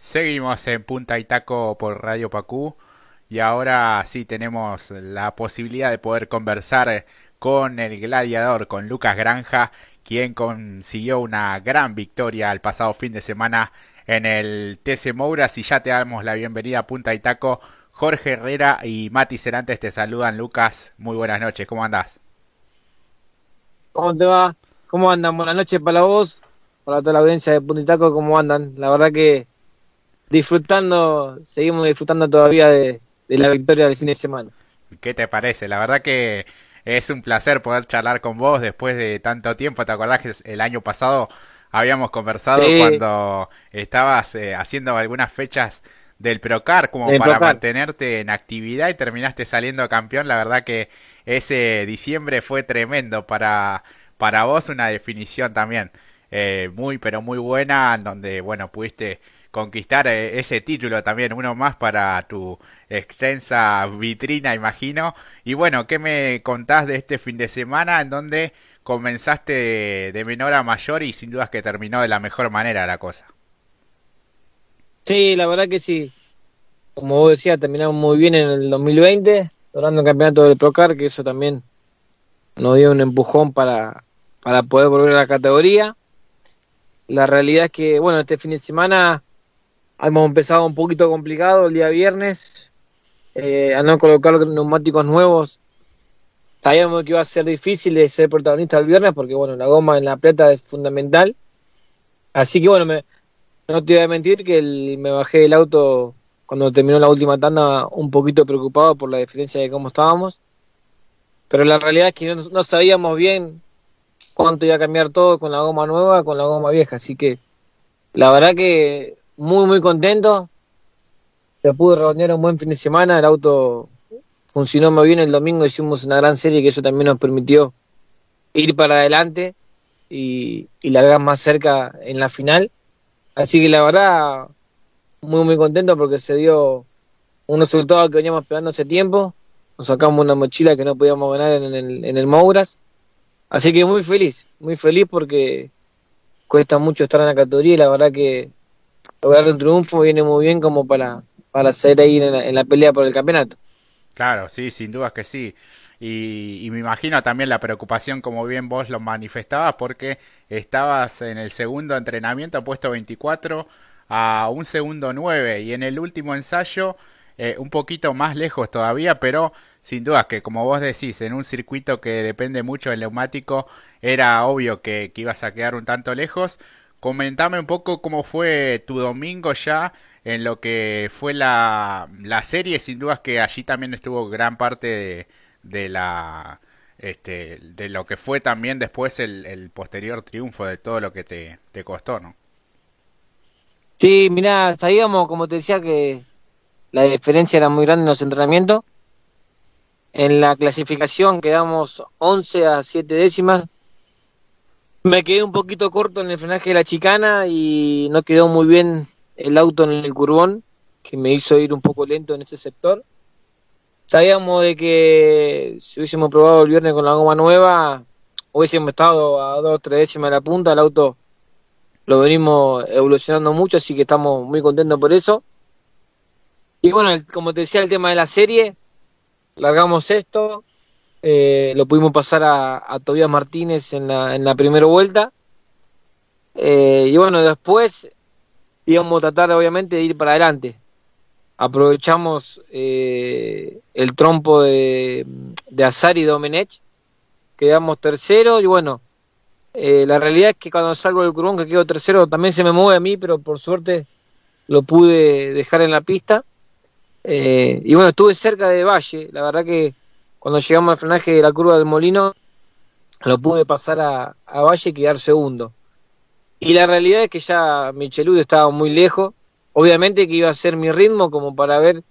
Seguimos en Punta y Taco por Radio Pacú y ahora sí tenemos la posibilidad de poder conversar con el gladiador, con Lucas Granja, quien consiguió una gran victoria el pasado fin de semana en el TC Mouras y ya te damos la bienvenida a Punta y Taco. Jorge Herrera y Mati Cerantes te saludan. Lucas, muy buenas noches, ¿cómo andás? ¿Cómo te va? ¿Cómo andan? Buenas noches para vos, para toda la audiencia de Punta y Taco, ¿cómo andan? La verdad que disfrutando, seguimos disfrutando todavía de, la victoria del fin de semana. ¿Qué te parece? La verdad que es un placer poder charlar con vos después de tanto tiempo. ¿Te acordás que el año pasado habíamos conversado cuando estabas eh, haciendo algunas fechas del Procar como para mantenerte en actividad y terminaste saliendo campeón? La verdad que ese diciembre fue tremendo para, para vos, una definición también eh, muy, pero muy buena, en donde, bueno, pudiste conquistar eh, ese título también, uno más para tu extensa vitrina, imagino. Y bueno, ¿qué me contás de este fin de semana en donde comenzaste de, menor a mayor y sin dudas que terminó de la mejor manera la cosa? Sí, la verdad que sí. Como vos decías, terminamos muy bien en el 2020, logrando el campeonato del Procar, que eso también nos dio un empujón para, para poder volver a la categoría. La realidad es que, bueno, este fin de semana Hemos empezado un poquito complicado el día viernes, eh, al no colocar neumáticos nuevos. Sabíamos que iba a ser difícil ser protagonista el viernes porque, bueno, la goma en la plata es fundamental. Así que, bueno, me, no te voy a mentir que me bajé del auto cuando terminó la última tanda un poquito preocupado por la diferencia de cómo estábamos. Pero la realidad es que no, no sabíamos bien cuánto iba a cambiar todo con la goma nueva, con la goma vieja. Así que la verdad que muy, muy contento. Se pudo redondear un buen fin de semana. El auto funcionó muy bien el domingo. Hicimos una gran serie que eso también nos permitió ir para adelante y, y largar más cerca en la final. Así que la verdad, muy, muy contento porque se dio un resultado que veníamos esperando hace tiempo. Nos sacamos una mochila que no podíamos ganar en el, en el Mouras. Así que muy feliz, muy feliz porque cuesta mucho estar en la categoría y la verdad que lograr un triunfo viene muy bien como para, para ser ahí en la, pelea por el campeonato. Claro, sí, sin dudas que sí. Y, y, me imagino también la preocupación, como bien vos lo manifestabas, porque estabas en el segundo entrenamiento puesto 24 a un segundo 9 y en el último ensayo eh, un poquito más lejos todavía, pero sin dudas que como vos decís, en un circuito que depende mucho del neumático, era obvio que, que ibas a quedar un tanto lejos. Comentame un poco cómo fue tu domingo ya en lo que fue la, la serie, sin dudas que allí también estuvo gran parte de, de la este, de lo que fue también después el, el, posterior triunfo de todo lo que te, te costó, ¿no? Sí, mira, sabíamos, como te decía, que la diferencia era muy grande en los entrenamientos. En la clasificación quedamos 11 a 7 décimas me quedé un poquito corto en el frenaje de la chicana y no quedó muy bien el auto en el curbón, que me hizo ir un poco lento en ese sector. Sabíamos de que si hubiésemos probado el viernes con la goma nueva, hubiésemos estado a dos o tres décimas de la punta, el auto lo venimos evolucionando mucho, así que estamos muy contentos por eso. Y bueno, como te decía, el tema de la serie, largamos esto, eh, lo pudimos pasar a, a Tobías Martínez en la, en la primera vuelta. Eh, y bueno, después íbamos a tratar obviamente de ir para adelante. Aprovechamos eh, el trompo de, de Azar y Domenech, quedamos tercero y bueno, la realidad es que cuando salgo del curvón que quedo tercero también se me mueve a mí, pero por suerte lo pude dejar en la pista. y bueno, estuve cerca de Valle, la verdad que cuando llegamos al frenaje de la curva del molino, lo pude pasar a, Valle y quedar segundo. Y la realidad es que ya Michelud estaba muy lejos. Obviamente que iba a ser mi ritmo como para ver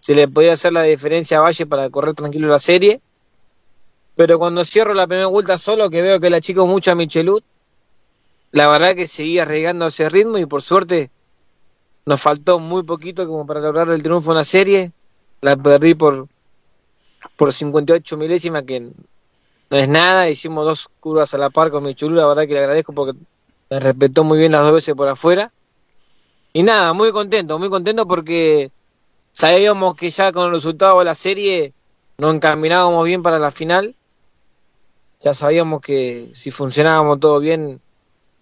si le podía hacer la diferencia a Valle para correr tranquilo la serie. Pero cuando cierro la primera vuelta solo, que veo que la chico mucho a Michelud, la verdad que seguía regando ese ritmo y por suerte nos faltó muy poquito como para lograr el triunfo en la serie. La perdí por, por 58 milésimas, que no es nada. Hicimos dos curvas a la par con mi chulú, la verdad que le agradezco porque me respetó muy bien las dos veces por afuera. y nada, muy contento, muy contento porque sabíamos que ya con el resultado de la serie nos encaminábamos bien para la final. Ya sabíamos que si funcionábamos todo bien,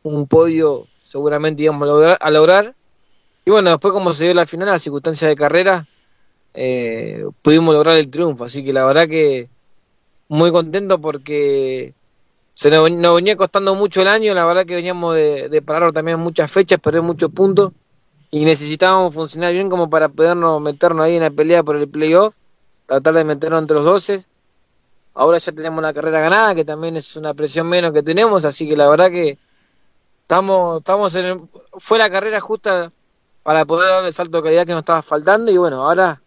un podio seguramente íbamos a lograr. Y bueno, después como se dio la final, la circunstancia de carrera, eh, pudimos lograr el triunfo. Así que la verdad que muy contento porque se nos, venía costando mucho el año, la verdad que veníamos de, de parar también muchas fechas, perder muchos puntos y necesitábamos funcionar bien como para podernos meternos ahí en la pelea por el playoff, tratar de meternos entre los 12. Ahora ya tenemos la carrera ganada, que también es una presión menos que tenemos, así que la verdad que estamos, estamos en fue la carrera justa para poder dar el salto de calidad que nos estaba faltando y bueno, ahora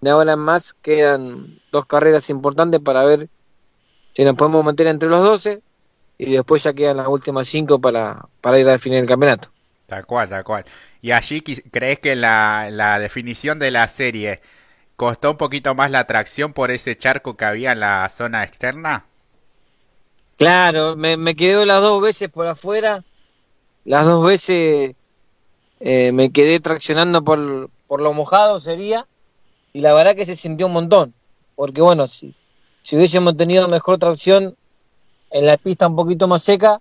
de ahora en más quedan dos carreras importantes para ver si nos podemos meter entre los 12 y después ya quedan las últimas cinco para, para ir a definir el campeonato. Tal cual, tal cual. ¿Y allí crees que la, la definición de la serie costó un poquito más la atracción por ese charco que había en la zona externa? Claro, me, me quedé las dos veces por afuera, las dos veces eh, me quedé traccionando por, por lo mojado sería, y la verdad que se sintió un montón, porque bueno, si, si hubiésemos tenido mejor tracción en la pista un poquito más seca,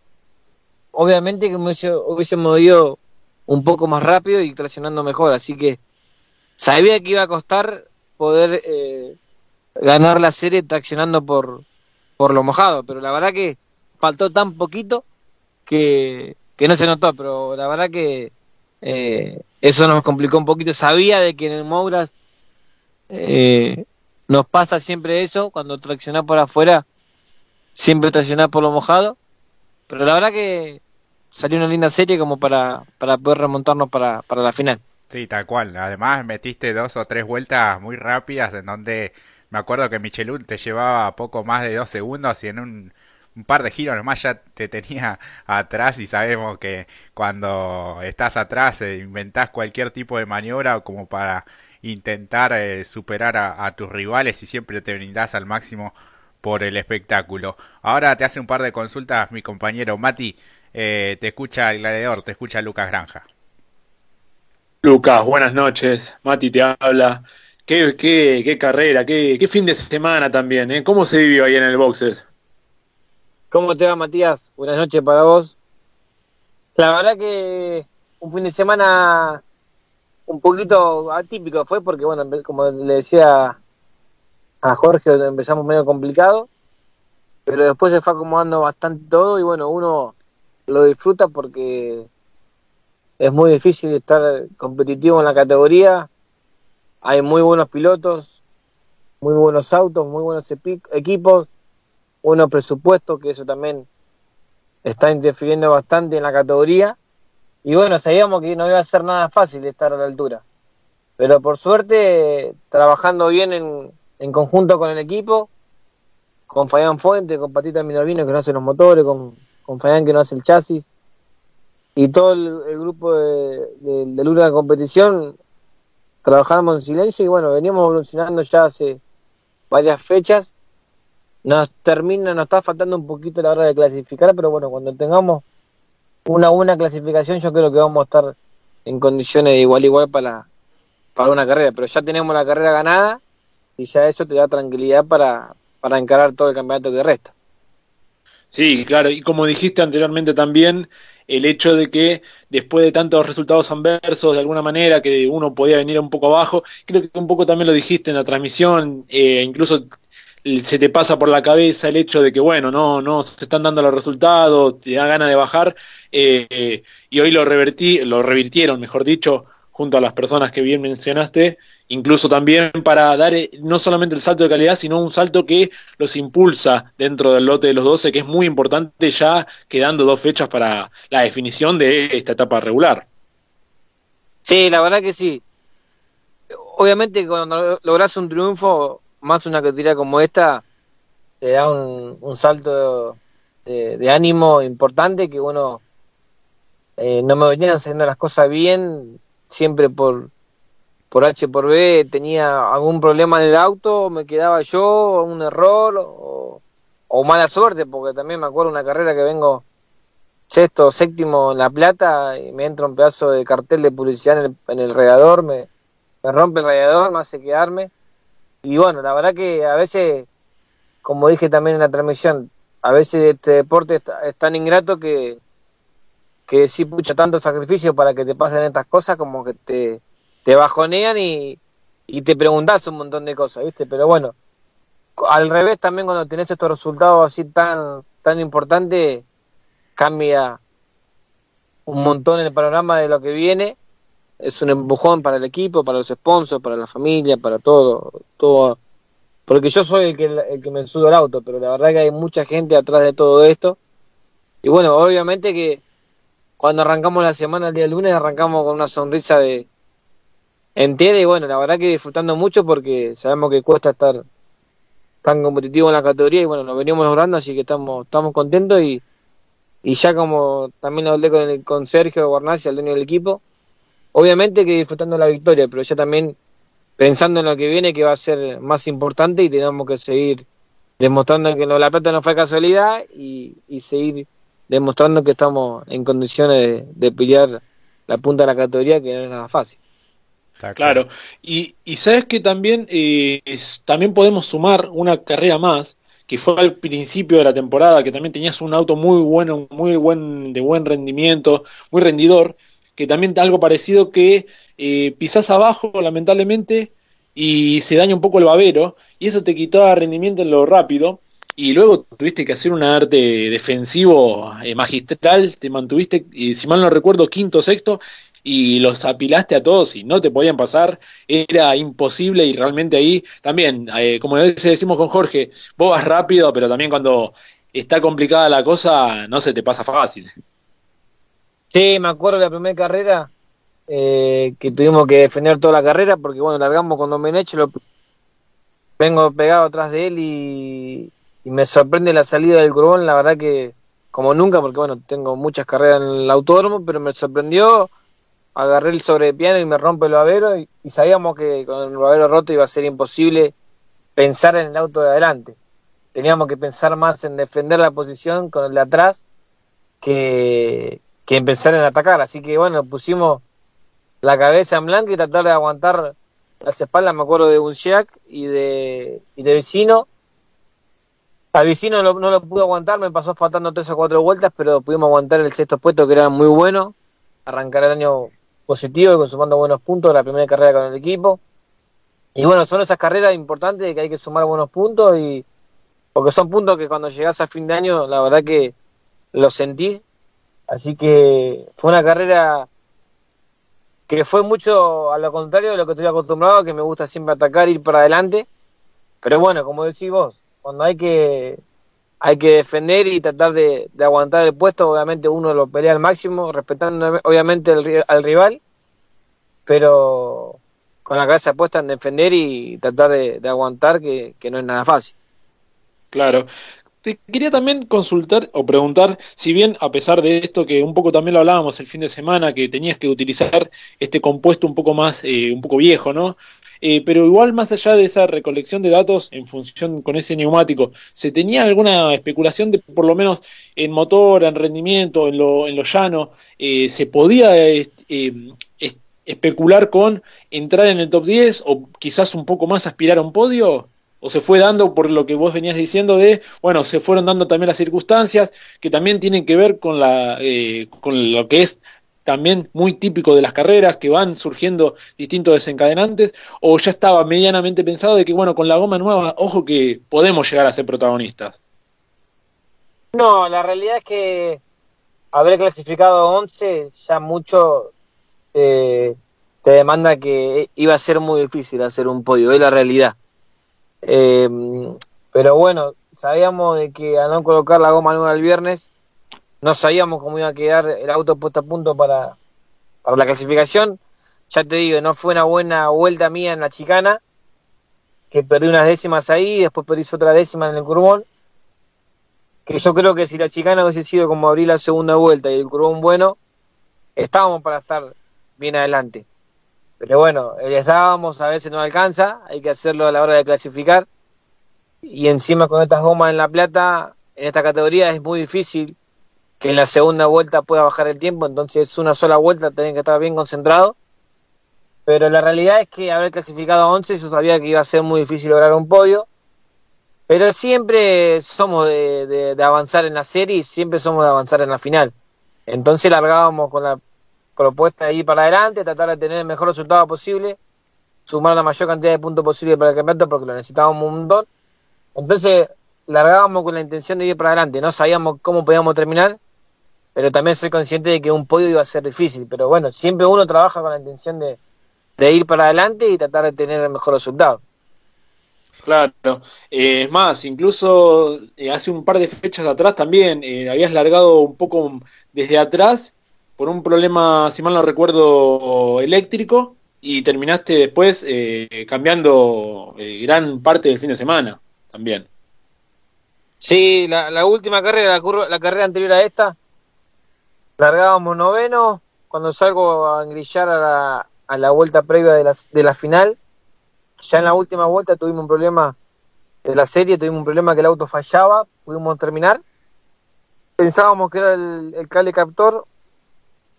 obviamente que hubiésemos ido un poco más rápido y traccionando mejor. Así que sabía que iba a costar poder eh, ganar la serie traccionando por, por lo mojado, pero la verdad que faltó tan poquito que, que no se notó, pero la verdad que eh, eso nos complicó un poquito. Sabía de que en el Mouras eh, nos pasa siempre eso, cuando traccionás por afuera, siempre traccionás por lo mojado, pero la verdad que salió una linda serie como para, para poder remontarnos para, para la final. Sí, tal cual. Además metiste dos o tres vueltas muy rápidas en donde me acuerdo que Michelin te llevaba poco más de dos segundos y en un, un par de giros nomás ya te tenía atrás y sabemos que cuando estás atrás eh, inventás cualquier tipo de maniobra como para intentar eh, superar a, a, tus rivales y siempre te brindás al máximo por el espectáculo. Ahora te hace un par de consultas mi compañero Mati. Eh, te escucha el gladiador, te escucha Lucas Granja. Lucas, buenas noches. Mati te habla. Qué, qué, qué carrera, qué, qué, fin de semana también. ¿eh? ¿Cómo se vivió ahí en el boxes? ¿Cómo te va, Matías? Buenas noches para vos. La verdad que un fin de semana un poquito atípico fue porque, bueno, como le decía a Jorge, empezamos medio complicado, pero después se fue acomodando bastante todo y, bueno, uno lo disfruta porque es muy difícil estar competitivo en la categoría. Hay muy buenos pilotos, muy buenos autos, muy buenos equipos, buenos presupuestos, que eso también está interfiriendo bastante en la categoría. Y bueno, sabíamos que no iba a ser nada fácil estar a la altura. Pero por suerte, trabajando bien en, en conjunto con el equipo, con Fabián Fuente, con Patita Minervino que no hace los motores, con con que no hace el chasis, y todo el, grupo de, de, de Luna competición trabajamos en silencio y bueno, veníamos evolucionando ya hace varias fechas. Nos termina, nos está faltando un poquito la hora de clasificar, pero bueno, cuando tengamos una buena clasificación, yo creo que vamos a estar en condiciones de igual igual para, para una carrera. Pero ya tenemos la carrera ganada y ya eso te da tranquilidad para, para encarar todo el campeonato que resta. Sí, claro, y como dijiste anteriormente también, el hecho de que después de tantos resultados adversos, de alguna manera, que uno podía venir un poco abajo, creo que un poco también lo dijiste en la transmisión, eh, incluso se te pasa por la cabeza el hecho de que, bueno, no, no se están dando los resultados, te da ganas de bajar, eh, y hoy lo revertí, lo revirtieron, mejor dicho, junto a las personas que bien mencionaste, incluso también para dar eh, no solamente el salto de calidad, sino un salto que los impulsa dentro del lote de los 12, que es muy importante ya quedando dos fechas para la definición de esta etapa regular. Sí, la verdad que sí. Obviamente cuando logras un triunfo, más una categoría como esta, te da un, salto de, ánimo importante que bueno, eh, no me venían saliendo las cosas bien, siempre por, por H por B tenía algún problema en el auto, me quedaba yo, un error o, mala suerte, porque también me acuerdo una carrera que vengo sexto, séptimo en La Plata y me entra un pedazo de cartel de publicidad en el, en radiador, me, me rompe el radiador, me hace quedarme. Y bueno, la verdad que a veces, como dije también en la transmisión, a veces este deporte es tan ingrato que, que sí pucha tanto sacrificio para que te pasen estas cosas como que te, te bajonean y, y te preguntas un montón de cosas, ¿viste? Pero bueno, al revés también cuando tenés estos resultados así tan, tan importantes, cambia un montón el panorama de lo que viene. Es un empujón para el equipo, para los sponsors, para la familia, para todo, todo. Porque yo soy el que, el que me subo el auto, pero la verdad que hay mucha gente atrás de todo esto. Y bueno, obviamente que cuando arrancamos la semana el día lunes, arrancamos con una sonrisa de entera y bueno, la verdad que disfrutando mucho porque sabemos que cuesta estar tan competitivo en la categoría y bueno, nos venimos logrando, así que estamos, estamos contentos y, y ya como también lo hablé con, con Sergio Guarnazzi, el dueño del equipo, obviamente que disfrutando la victoria, pero ya también pensando en lo que viene que va a ser más importante y tenemos que seguir demostrando que La Plata no fue casualidad y, y seguir demostrando que estamos en condiciones de, pelear la punta de la categoría que no es nada fácil. claro. Y, y sabes que también, eh, también podemos sumar una carrera más que fue al principio de la temporada, que también tenías un auto muy bueno, muy buen, de buen rendimiento, muy rendidor, que también algo parecido que eh, pisás abajo, lamentablemente, y se daña un poco el babero, y eso te quitaba rendimiento en lo rápido, y luego tuviste que hacer un arte defensivo eh, magistral, te mantuviste, si mal no recuerdo, quinto, sexto, y los apilaste a todos y no te podían pasar, era imposible y realmente ahí también, eh, como decimos con Jorge, vos vas rápido, pero también cuando está complicada la cosa no se te pasa fácil. Sí, me acuerdo de la primera carrera eh, que tuvimos que defender toda la carrera porque bueno, largamos con Domenech, lo vengo pegado atrás de él y, y me sorprende la salida del Curbón, la verdad que como nunca, porque bueno, tengo muchas carreras en el autódromo, pero me sorprendió agarré el sobrepiano y me rompe el babero y, sabíamos que con el babero roto iba a ser imposible pensar en el auto de adelante. Teníamos que pensar más en defender la posición con el de atrás que, que en pensar en atacar. Así que bueno, pusimos la cabeza en blanco y tratar de aguantar las espaldas, me acuerdo de Bunchiak y de, y de Vecino. Al Vecino no, lo pude aguantar, me pasó faltando tres o cuatro vueltas, pero pudimos aguantar el sexto puesto que era muy bueno. Arrancar el año positivo y consumando buenos puntos la primera carrera con el equipo. Y bueno, son esas carreras importantes que hay que sumar buenos puntos y porque son puntos que cuando llegas a fin de año, la verdad que los sentís. Así que fue una carrera que fue mucho a lo contrario de lo que estoy acostumbrado, que me gusta siempre atacar, ir para adelante. Pero bueno, como decís vos, cuando hay que hay que defender y tratar de, aguantar el puesto. Obviamente uno lo pelea al máximo, respetando obviamente al rival, pero con la cabeza puesta en defender y tratar de, aguantar, que, que, no es nada fácil. Claro. Te quería también consultar o preguntar, si bien a pesar de esto que un poco también lo hablábamos el fin de semana, que tenías que utilizar este compuesto un poco más, eh, un poco viejo, ¿no? Eh, pero igual más allá de esa recolección de datos en función con ese neumático, ¿se tenía alguna especulación de por lo menos en motor, en rendimiento, en lo, en lo llano? Eh, ¿Se podía eh, especular con entrar en el top 10 o quizás un poco más aspirar a un podio? ¿O se fue dando por lo que vos venías diciendo de, bueno, se fueron dando también las circunstancias que también tienen que ver con, la, con lo que es también muy típico de las carreras, que van surgiendo distintos desencadenantes, o ya estaba medianamente pensado de que, bueno, con la goma nueva, ojo que podemos llegar a ser protagonistas? No, la realidad es que haber clasificado 11 ya mucho eh, te demanda que iba a ser muy difícil hacer un podio, es la realidad. Eh, pero bueno, sabíamos de que a no colocar la goma nueva el viernes no sabíamos cómo iba a quedar el auto puesto a punto para, para la clasificación. Ya te digo, no fue una buena vuelta mía en la chicana, que perdí unas décimas ahí, después perdí otra décima en el curbón. Que yo creo que si la chicana hubiese sido como abrir la segunda vuelta y el curbón bueno, estábamos para estar bien adelante. Pero bueno, les dábamos, a veces no alcanza, hay que hacerlo a la hora de clasificar. Y encima con estas gomas en la plata, en esta categoría es muy difícil que en la segunda vuelta pueda bajar el tiempo, entonces una sola vuelta tenés que estar bien concentrado. Pero la realidad es que haber clasificado a 11, yo sabía que iba a ser muy difícil lograr un podio. Pero siempre somos de, avanzar en la serie y siempre somos de avanzar en la final. Entonces largábamos con la propuesta de ir para adelante, tratar de tener el mejor resultado posible, sumar la mayor cantidad de puntos posible para el campeonato porque lo necesitábamos un montón. Entonces largábamos con la intención de ir para adelante, no sabíamos cómo podíamos terminar, pero también soy consciente de que un podio iba a ser difícil. Pero bueno, siempre uno trabaja con la intención de, ir para adelante y tratar de tener el mejor resultado. Claro, eh, es más, incluso eh, hace un par de fechas atrás también eh, habías largado un poco desde atrás por un problema, si mal no recuerdo, eléctrico y terminaste después cambiando gran parte del fin de semana también. Sí, la, última carrera, la, la carrera anterior a esta, largábamos noveno, cuando salgo a engrillar a la, a la vuelta previa de la, de la final, ya en la última vuelta tuvimos un problema de la serie, tuvimos un problema que el auto fallaba, pudimos terminar. Pensábamos que era el, el captor,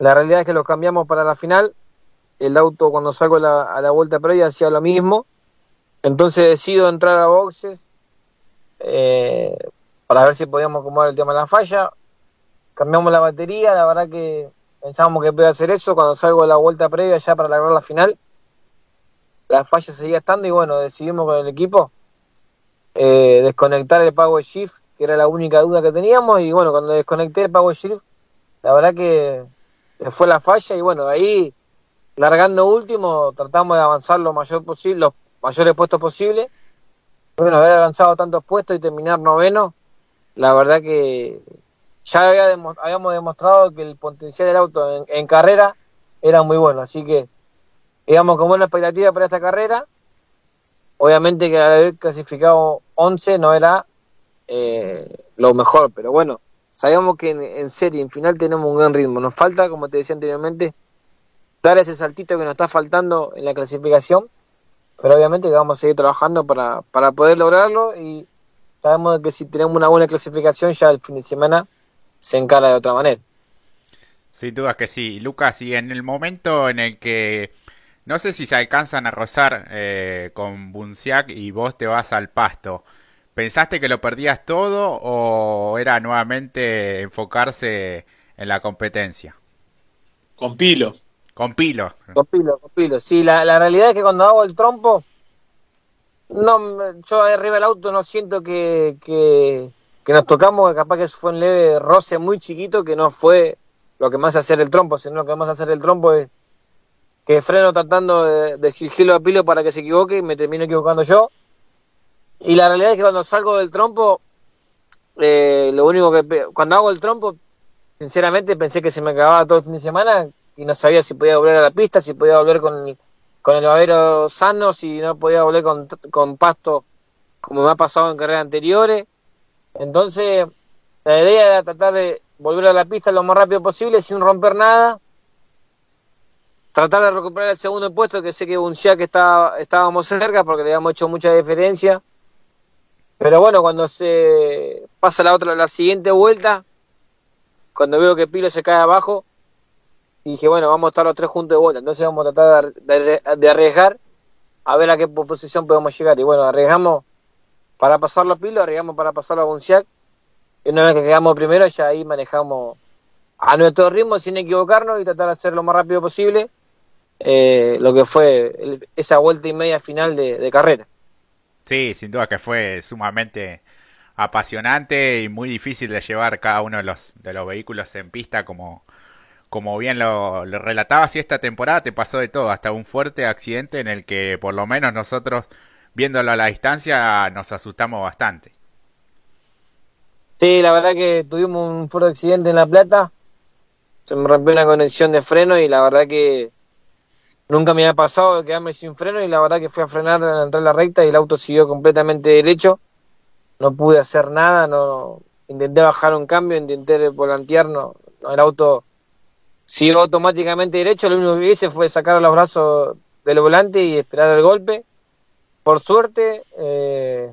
la realidad es que lo cambiamos para la final. El auto cuando salgo a la, a vuelta previa hacía lo mismo. Entonces decido entrar a boxes eh, para ver si podíamos acomodar el tema de la falla cambiamos la batería, la verdad que pensábamos que podía hacer eso, cuando salgo de la vuelta previa ya para lograr la final, la falla seguía estando y bueno, decidimos con el equipo eh, desconectar el Power Shift, que era la única duda que teníamos, y bueno, cuando desconecté el Power Shift, la verdad que fue la falla y bueno, ahí largando último, tratamos de avanzar lo mayor posible, los mayores puestos posibles. Bueno, haber avanzado tantos puestos y terminar noveno, la verdad que ya habíamos demostrado que el potencial del auto en, carrera era muy bueno, así que íbamos con buena expectativa para esta carrera. Obviamente que haber clasificado 11 no era eh, lo mejor, pero bueno, sabíamos que en, serie, en final tenemos un gran ritmo. Nos falta, como te decía anteriormente, dar ese saltito que nos está faltando en la clasificación, pero obviamente que vamos a seguir trabajando para, para poder lograrlo y sabemos que si tenemos una buena clasificación ya el fin de semana se encara de otra manera. Sin duda que sí, Lucas, y en el momento en el que no sé si se alcanzan a rozar eh, con Bunciac y vos te vas al pasto, ¿pensaste que lo perdías todo o era nuevamente enfocarse en la competencia? Con Pilo. Con Pilo. Con Pilo, con Pilo. Sí, la, la realidad es que cuando hago el trompo, no, yo arriba del auto no siento que, que, que nos tocamos, capaz que fue un leve roce muy chiquito, que no fue lo que más hacer el trompo, sino lo que más hacer el trompo es que freno tratando de, exigirlo a Pilo para que se equivoque y me termino equivocando yo. Y la realidad es que cuando salgo del trompo, eh, lo único que cuando hago el trompo, sinceramente pensé que se me acababa todo el fin de semana y no sabía si podía volver a la pista, si podía volver con con el babero sano, si no podía volver con, con pasto como me ha pasado en carreras anteriores. Entonces, la idea era tratar de volver a la pista lo más rápido posible sin romper nada. Tratar de recuperar el segundo puesto, que sé que que está, estábamos cerca porque le habíamos hecho mucha diferencia. Pero bueno, cuando se pasa la otra, la siguiente vuelta, cuando veo que Pilo se cae abajo, dije, bueno, vamos a estar los tres juntos de vuelta. Entonces vamos a tratar de, de arriesgar a ver a qué posición podemos llegar. Y bueno, arriesgamos para pasarlo a Pilo, arriesgamos para pasarlo a Bunciac. Y una vez que quedamos primero, ya ahí manejamos a nuestro ritmo sin equivocarnos y tratar de hacer lo más rápido posible eh, lo que fue esa vuelta y media final de, carrera. Sí, sin duda que fue sumamente apasionante y muy difícil de llevar cada uno de los, de los vehículos en pista como, como bien lo, lo relatabas y esta temporada te pasó de todo, hasta un fuerte accidente en el que por lo menos nosotros viéndolo a la distancia nos asustamos bastante. Sí, la verdad que tuvimos un fuerte accidente en La Plata, se me rompió una conexión de freno y la verdad que nunca me había pasado de quedarme sin freno y la verdad que fui a frenar en entrar la recta y el auto siguió completamente derecho, no pude hacer nada, no intenté bajar un cambio, intenté volantear, no, el auto siguió automáticamente derecho, lo único que hice fue sacar los brazos del volante y esperar el golpe. Por suerte, eh,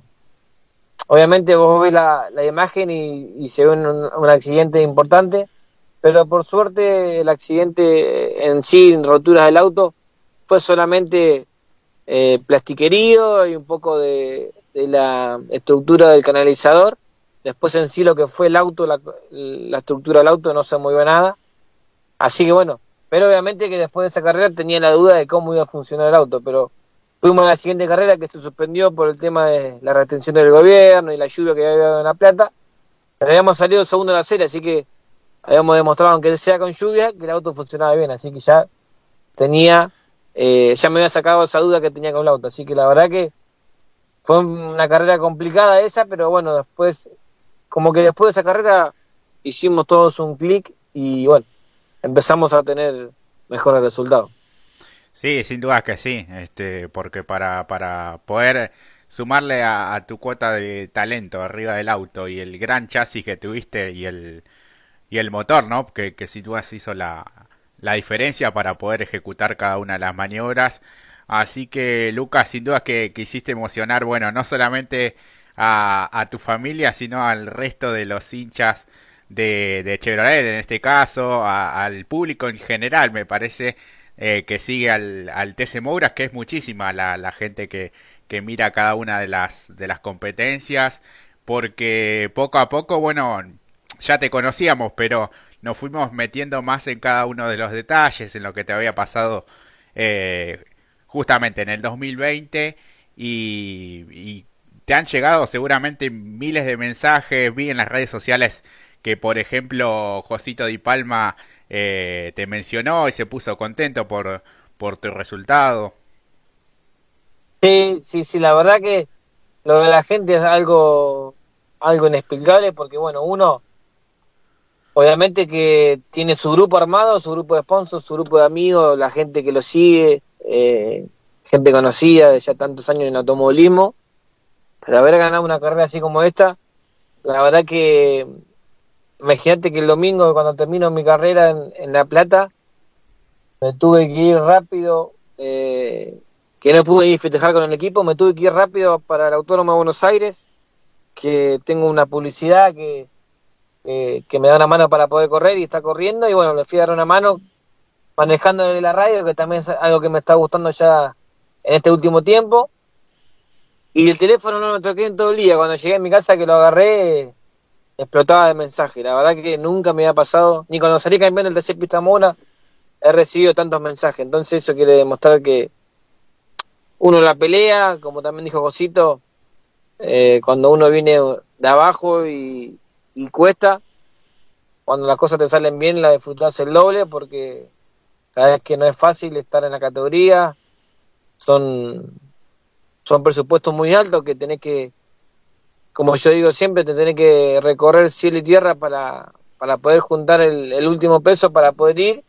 obviamente vos ves la, imagen y, se ve un, accidente importante, pero por suerte el accidente en sí, en roturas del auto, fue solamente eh, plastiquerío y un poco de, la estructura del canalizador. Después en sí lo que fue el auto, la, estructura del auto no se movió nada. Así que bueno, pero obviamente que después de esa carrera tenía la duda de cómo iba a funcionar el auto, pero fuimos a la siguiente carrera que se suspendió por el tema de la retención del gobierno y la lluvia que había habido en La Plata. Pero habíamos salido segundo en la serie, así que habíamos demostrado, aunque sea con lluvia, que el auto funcionaba bien, así que ya tenía, eh, ya me había sacado esa duda que tenía con el auto, así que la verdad que fue una carrera complicada esa, pero bueno, después, como que después de esa carrera hicimos todos un clic y bueno, empezamos a tener mejores resultados. Sí, sin duda que sí, este, porque para, para poder sumarle a, tu cuota de talento arriba del auto y el gran chasis que tuviste y el, y el motor, ¿no? Que, que sin dudas hizo la, la diferencia para poder ejecutar cada una de las maniobras. Así que, Lucas, sin duda que quisiste emocionar, bueno, no solamente a, a tu familia, sino al resto de los hinchas de, de Chevrolet, en este caso, al público en general, me parece eh, que sigue al, al TC Mouras, que es muchísima la, la gente que, que mira cada una de las, de las competencias, porque poco a poco, bueno, ya te conocíamos, pero nos fuimos metiendo más en cada uno de los detalles, en lo que te había pasado eh, justamente en el 2020 y, y, te han llegado seguramente miles de mensajes, vi en las redes sociales que por ejemplo Josito Di Palma eh, te mencionó y se puso contento por, por tu resultado. Sí, sí, sí, la verdad que lo de la gente es algo, algo inexplicable porque, bueno, uno obviamente que tiene su grupo armado, su grupo de sponsors, su grupo de amigos, la gente que lo sigue, eh, gente conocida de ya tantos años en automovilismo, pero haber ganado una carrera así como esta, la verdad que imagínate que el domingo cuando termino mi carrera en, La Plata, me tuve que ir rápido, eh, que no pude ir festejar con el equipo, me tuve que ir rápido para el Autónomo de Buenos Aires, que tengo una publicidad que, que me da una mano para poder correr y está corriendo, y bueno, le fui a dar una mano manejando la radio, que también es algo que me está gustando ya en este último tiempo. Y el teléfono no me toqué en todo el día. Cuando llegué a mi casa que lo agarré, explotaba de mensaje. La verdad que nunca me había pasado, ni cuando salí campeón del tercer pista Mona, he recibido tantos mensajes. Entonces eso quiere demostrar que uno la pelea, como también dijo Josito, eh, cuando uno viene de abajo y, cuesta, cuando las cosas te salen bien, la disfrutas el doble, porque sabes que no es fácil estar en la categoría, son, son presupuestos muy altos que tenés que como yo digo siempre, te tenés que recorrer cielo y tierra para, para poder juntar el, último peso para poder ir.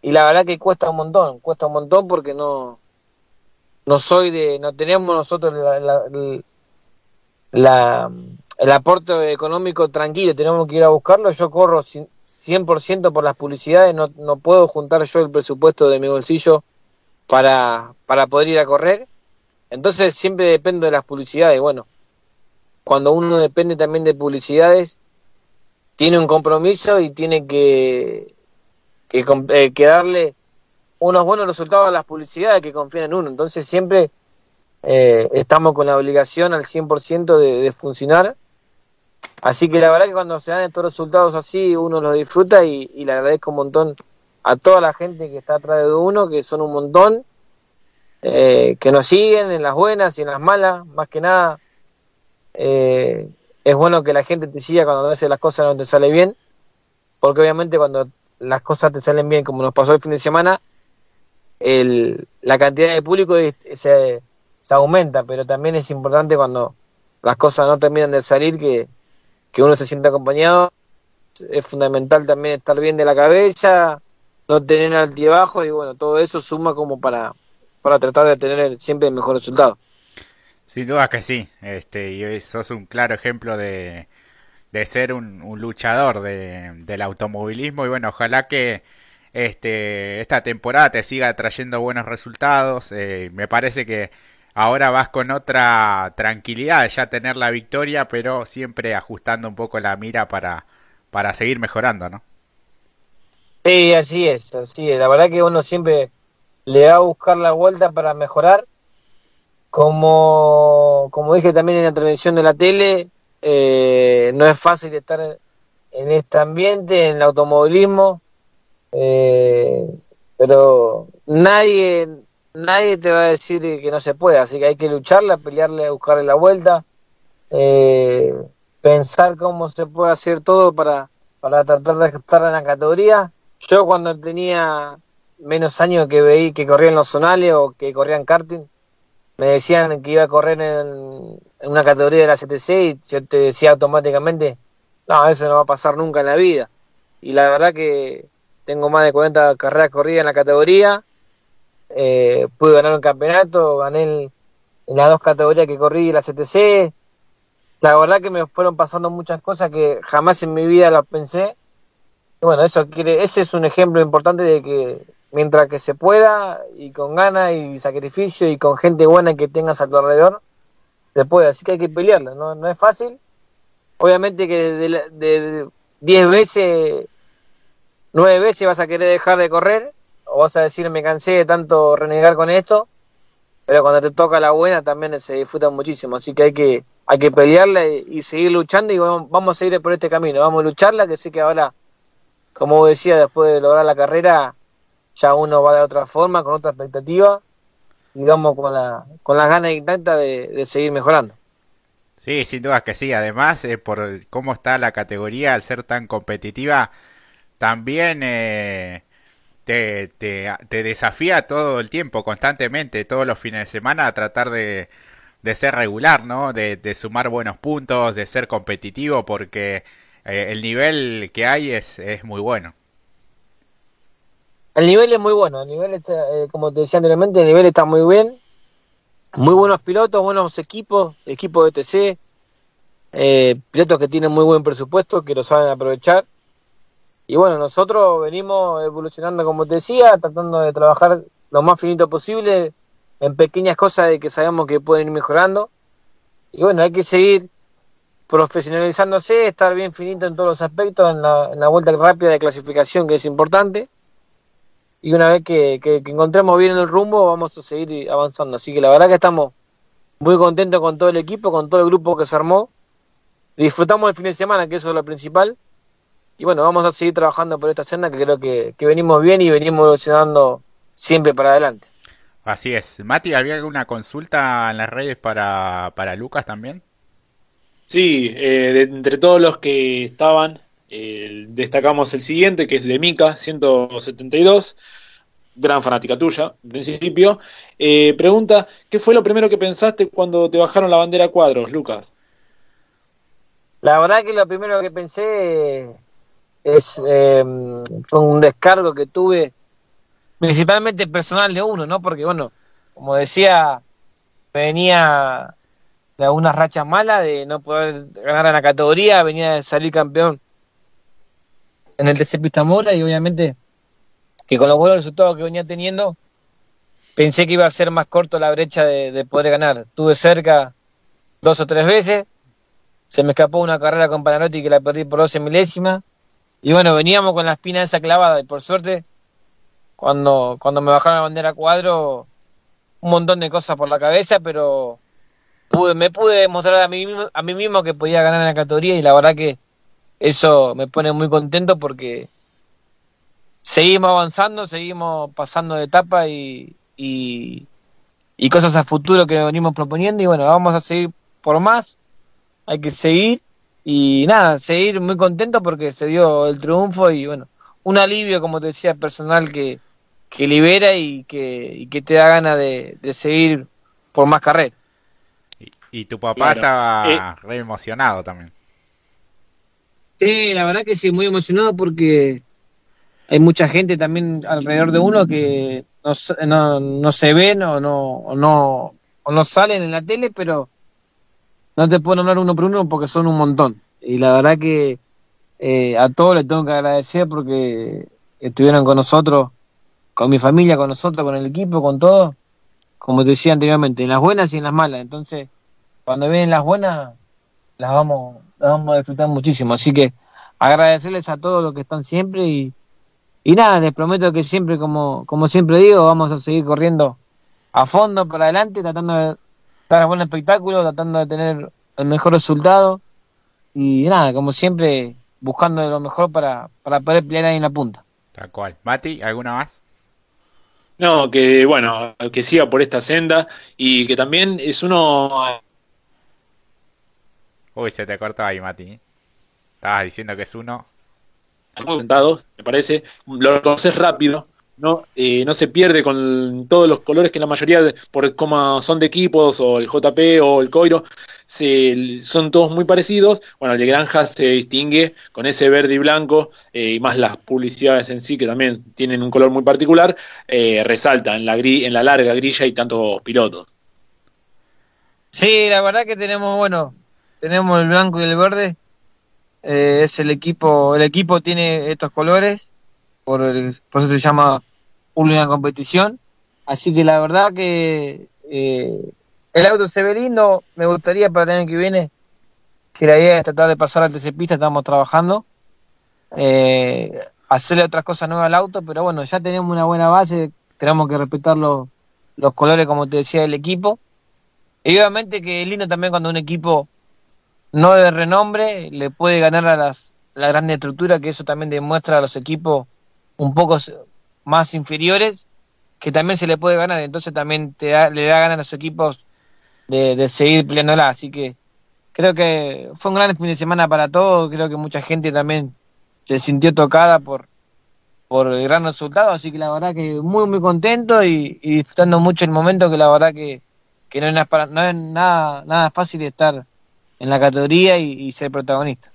Y la verdad que cuesta un montón, cuesta un montón porque no, no soy de, no tenemos nosotros la, el aporte económico tranquilo, tenemos que ir a buscarlo. Yo corro 100% por las publicidades, no, no puedo juntar yo el presupuesto de mi bolsillo para, para poder ir a correr. Entonces siempre dependo de las publicidades. Bueno, cuando uno depende también de publicidades, tiene un compromiso y tiene que, que, eh, darle unos buenos resultados a las publicidades que confían en uno. Entonces siempre eh, estamos con la obligación al 100% de, de funcionar. Así que la verdad que cuando se dan estos resultados así, uno los disfruta y, le agradezco un montón a toda la gente que está atrás de uno, que son un montón, eh, que nos siguen en las buenas y en las malas, más que nada. Eh, es bueno que la gente te siga cuando a veces las cosas no te salen bien, porque obviamente cuando las cosas te salen bien, como nos pasó el fin de semana, el, la cantidad de público se, se aumenta, pero también es importante cuando las cosas no terminan de salir que, que uno se sienta acompañado. Es fundamental también estar bien de la cabeza, no tener altibajo y bueno, todo eso suma como para, para tratar de tener siempre el mejor resultado. Sin duda que sí, este, y sos un claro ejemplo de, de ser un, luchador de, del automovilismo y bueno, ojalá que este, esta temporada te siga trayendo buenos resultados. Eh, me parece que ahora vas con otra tranquilidad ya tener la victoria, pero siempre ajustando un poco la mira para, para seguir mejorando, ¿no? Sí, así es, así es. La verdad que uno siempre le va a buscar la vuelta para mejorar. Como, como dije también en la transmisión de la tele, eh, no es fácil estar en este ambiente, en el automovilismo, eh, pero nadie, nadie te va a decir que no se puede, así que hay que lucharla, pelearle, buscarle la vuelta, eh, pensar cómo se puede hacer todo para, para tratar de estar en la categoría. Yo cuando tenía menos años que veí que corría en los zonales o que corría en karting, me decían que iba a correr en, en una categoría de la CTC y yo te decía automáticamente, no, eso no va a pasar nunca en la vida. Y la verdad que tengo más de 40 carreras corridas en la categoría, eh, pude ganar un campeonato, gané en, las dos categorías que corrí la CTC. La verdad que me fueron pasando muchas cosas que jamás en mi vida las pensé. Y bueno, eso quiere, ese es un ejemplo importante de que mientras que se pueda y con ganas y sacrificio y con gente buena que tengas a tu alrededor, se puede. Así que hay que pelearla, no, no es fácil. Obviamente que de 10 veces, 9 veces vas a querer dejar de correr o vas a decir me cansé de tanto renegar con esto, pero cuando te toca la buena también se disfruta muchísimo. Así que hay que hay que pelearla y, seguir luchando y vamos, vamos a seguir por este camino. Vamos a lucharla, que sé que ahora, como decía, después de lograr la carrera, ya uno va de otra forma, con otra expectativa, y vamos con, la, con las ganas intactas de, de seguir mejorando. Sí, sin duda que sí. Además, eh, por cómo está la categoría, al ser tan competitiva, también eh, te, te, desafía todo el tiempo, constantemente, todos los fines de semana, a tratar de, de ser regular, ¿no? De, sumar buenos puntos, de ser competitivo, porque eh, el nivel que hay es, es muy bueno. El nivel es muy bueno, el nivel eh, como te decía anteriormente, el nivel está muy bien. Muy buenos pilotos, buenos equipos, equipos de TC, eh, pilotos que tienen muy buen presupuesto, que lo saben aprovechar. Y bueno, nosotros venimos evolucionando, como te decía, tratando de trabajar lo más finito posible en pequeñas cosas de que sabemos que pueden ir mejorando. Y bueno, hay que seguir profesionalizándose, estar bien finito en todos los aspectos, en la, vuelta rápida de clasificación, que es importante y una vez que, que, encontremos bien el rumbo vamos a seguir avanzando. Así que la verdad que estamos muy contentos con todo el equipo, con todo el grupo que se armó. Disfrutamos el fin de semana, que eso es lo principal. Y bueno, vamos a seguir trabajando por esta senda que creo que, que venimos bien y venimos evolucionando siempre para adelante. Así es. Mati, ¿había alguna consulta en las redes para, para Lucas también? Sí, eh, de, entre todos los que estaban, eh, destacamos el siguiente, que es de Mika, 172, gran fanática tuya, en principio. Eh, pregunta, ¿qué fue lo primero que pensaste cuando te bajaron la bandera a cuadros, Lucas? La verdad que lo primero que pensé es eh, fue un descargo que tuve, principalmente personal de uno, ¿no? Porque, bueno, como decía, venía de algunas rachas malas, de no poder ganar en la categoría, venía de salir campeón en el TC Pista Mora y obviamente que con los buenos resultados que venía teniendo pensé que iba a ser más corto la brecha de, poder ganar. Tuve cerca dos o tres veces, se me escapó una carrera con Panarotti que la perdí por 12 milésimas y bueno, veníamos con la espina esa clavada y por suerte cuando, cuando me bajaron la bandera cuadro un montón de cosas por la cabeza, pero me pude demostrar a mí, a mí mismo que podía ganar en la categoría y la verdad que eso me pone muy contento porque seguimos avanzando, seguimos pasando de etapa y, y, cosas a futuro que nos venimos proponiendo y bueno, vamos a seguir por más, hay que seguir y nada, seguir muy contento porque se dio el triunfo y bueno, un alivio como te decía personal que, que libera y que, y que te da ganas de, seguir por más carreras. Y, tu papá estaba eh, re emocionado también. Sí, la verdad que sí, muy emocionado porque hay mucha gente también alrededor de uno que no, no, no se ven o no, o no, o no salen en la tele, pero no te puedo nombrar uno por uno porque son un montón. Y la verdad que eh, a todos les tengo que agradecer porque estuvieron con nosotros, con mi familia, con nosotros, con el equipo, con todo, como te decía anteriormente, en las buenas y en las malas. Entonces, cuando vienen las buenas, las vamos, las vamos a disfrutar muchísimo. Así que agradecerles a todos los que están siempre y, y nada, les prometo que siempre, como, como siempre digo, vamos a seguir corriendo a fondo para adelante, tratando de dar buen espectáculo, tratando de tener el mejor resultado y nada, como siempre, buscando lo mejor para, para poder pelear ahí en la punta. Tal cual. Mati, ¿alguna más? No, que bueno, que siga por esta senda y que también es uno... Uy, se te cortó ahí, Mati. Estabas diciendo que es uno. me parece. Lo conoces rápido, no, eh, no se pierde con todos los colores que la mayoría, por como son de equipos, o el JP o el Coiro, se, son todos muy parecidos. Bueno, el de Granja se distingue con ese verde y blanco, eh, y más las publicidades en sí, que también tienen un color muy particular, eh, resalta en la, en la larga grilla y tantos pilotos. Sí, la verdad que tenemos, bueno, tenemos el blanco y el verde. es el equipo, el equipo tiene estos colores, por, por eso se llama una competición. Así que la verdad que eh, el auto se ve lindo. Me gustaría para el año que viene que la idea es tratar de pasar al TC Pista. Estamos trabajando. Eh, hacerle otras cosas nuevas al auto, pero bueno, ya tenemos una buena base. Tenemos que respetar los, los colores, como te decía, del equipo. Y obviamente que es lindo también cuando un equipo no de renombre le puede ganar a las, la gran estructura, que eso también demuestra a los equipos un poco más inferiores que también se le puede ganar, entonces también te le da ganas a los equipos de, de seguir peleándola, así que creo que fue un gran fin de semana para todos, creo que mucha gente también se sintió tocada por, por el gran resultado, así que la verdad que muy muy contento y, disfrutando mucho el momento que la verdad que, que no, es nada, no es nada, nada fácil estar en la categoría y, ser protagonista.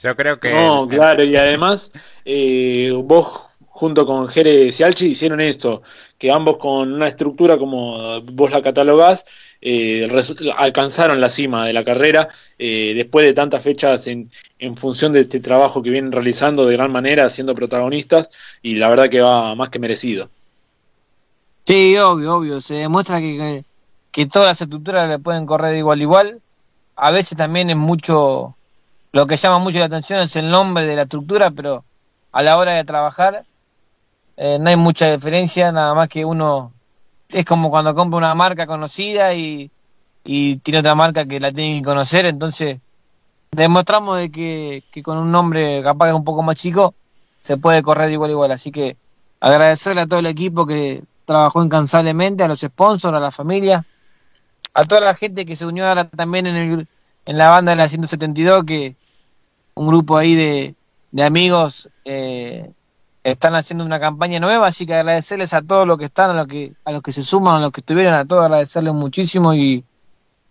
Yo creo que... No, claro, y además eh, vos junto con Jerez y Alchi hicieron esto, que ambos con una estructura como vos la catalogás, eh, alcanzaron la cima de la carrera eh, después de tantas fechas en, en, función de este trabajo que vienen realizando de gran manera, siendo protagonistas, y la verdad que va más que merecido. Sí, obvio, obvio, se demuestra que, que, todas las estructuras le pueden correr igual igual, a veces también es mucho, lo que llama mucho la atención es el nombre de la estructura, pero a la hora de trabajar eh, no hay mucha diferencia, nada más que uno es como cuando compra una marca conocida y, tiene otra marca que la tiene que conocer, entonces demostramos de que, con un nombre capaz un poco más chico se puede correr igual igual, así que agradecerle a todo el equipo que trabajó incansablemente, a los sponsors, a la familia, a toda la gente que se unió ahora también en, el, en la banda de la 172, que un grupo ahí de, de amigos eh, están haciendo una campaña nueva, así que agradecerles a todos los que están, a los que, a los que se suman, a los que estuvieron, a todos agradecerles muchísimo y,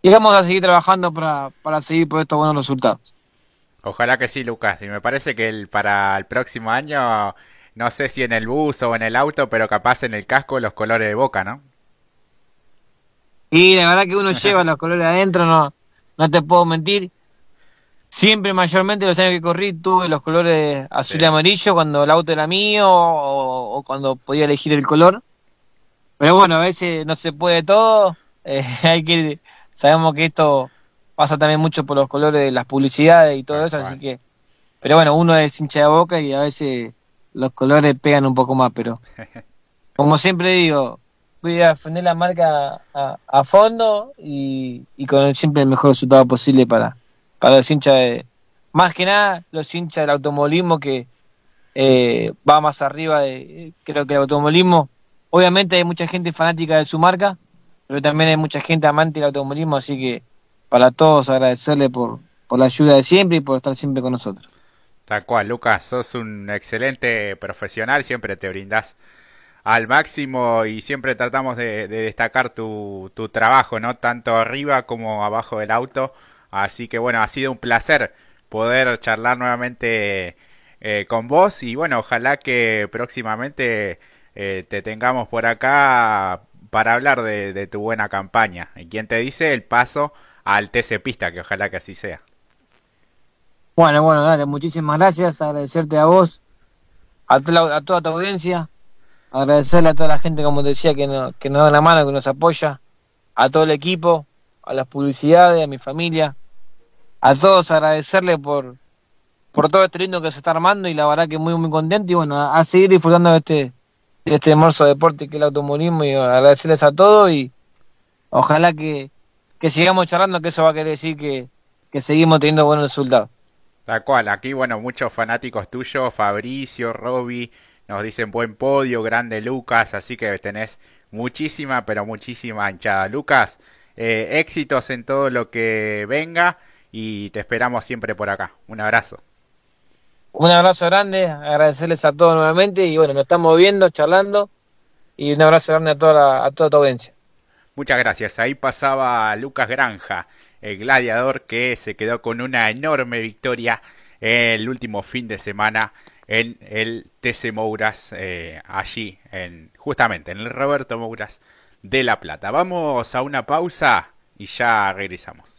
y vamos a seguir trabajando para, para seguir por estos buenos resultados. Ojalá que sí, Lucas. Y me parece que el, para el próximo año, no sé si en el bus o en el auto, pero capaz en el casco los colores de boca, ¿no? Y la verdad que uno lleva los colores adentro, no, no te puedo mentir. Siempre, mayormente, los años que corrí, tuve los colores azul y amarillo cuando el auto era mío o, cuando podía elegir el color. Pero bueno, a veces no se puede todo. Eh, hay que Sabemos que esto pasa también mucho por los colores de las publicidades y todo eso, así que. Pero bueno, uno es hincha de boca y a veces los colores pegan un poco más, pero. Como siempre digo, voy a defender la marca a, fondo y, y con siempre el mejor resultado posible para para los hinchas de, más que nada los hinchas del automovilismo que eh, va más arriba de, creo que el automovilismo, obviamente hay mucha gente fanática de su marca, pero también hay mucha gente amante del automovilismo, así que para todos agradecerle por, por la ayuda de siempre y por estar siempre con nosotros. Tal cual, Lucas, sos un excelente profesional, siempre te brindás al máximo y siempre tratamos de, de destacar tu, tu trabajo, ¿no? Tanto arriba como abajo del auto. Así que bueno, ha sido un placer poder charlar nuevamente eh, con vos y bueno, ojalá que próximamente eh, te tengamos por acá para hablar de, tu buena campaña. Y quien te dice el paso al TC Pista, que ojalá que así sea. Bueno, bueno, dale, muchísimas gracias, agradecerte a vos, a, toda tu audiencia, a agradecerle a toda la gente, como decía, que, no, que nos da la mano, que nos apoya, a todo el equipo, a las publicidades, a mi familia, a todos agradecerle por, por todo este lindo que se está armando y la verdad que muy muy contento y bueno, a, seguir disfrutando de este, de este hermoso deporte que es el automovilismo y agradecerles a todos y ojalá que, que sigamos charlando, que eso va a querer decir que, que seguimos teniendo buenos resultados. Tal cual, aquí bueno, muchos fanáticos tuyos, Fabricio, Roby, nos dicen buen podio, grande Lucas, así que tenés muchísima, pero muchísima hinchada. Lucas, eh, éxitos en todo lo que venga y te esperamos siempre por acá. Un abrazo. Un abrazo grande, agradecerles a todos nuevamente y bueno, nos estamos viendo, charlando y un abrazo grande a toda, a toda tu audiencia. Muchas gracias. Ahí pasaba Lucas Granja, el gladiador que se quedó con una enorme victoria el último fin de semana en el TC Mouras, eh, allí, en, justamente en el Roberto Mouras de La Plata. Vamos a una pausa y ya regresamos.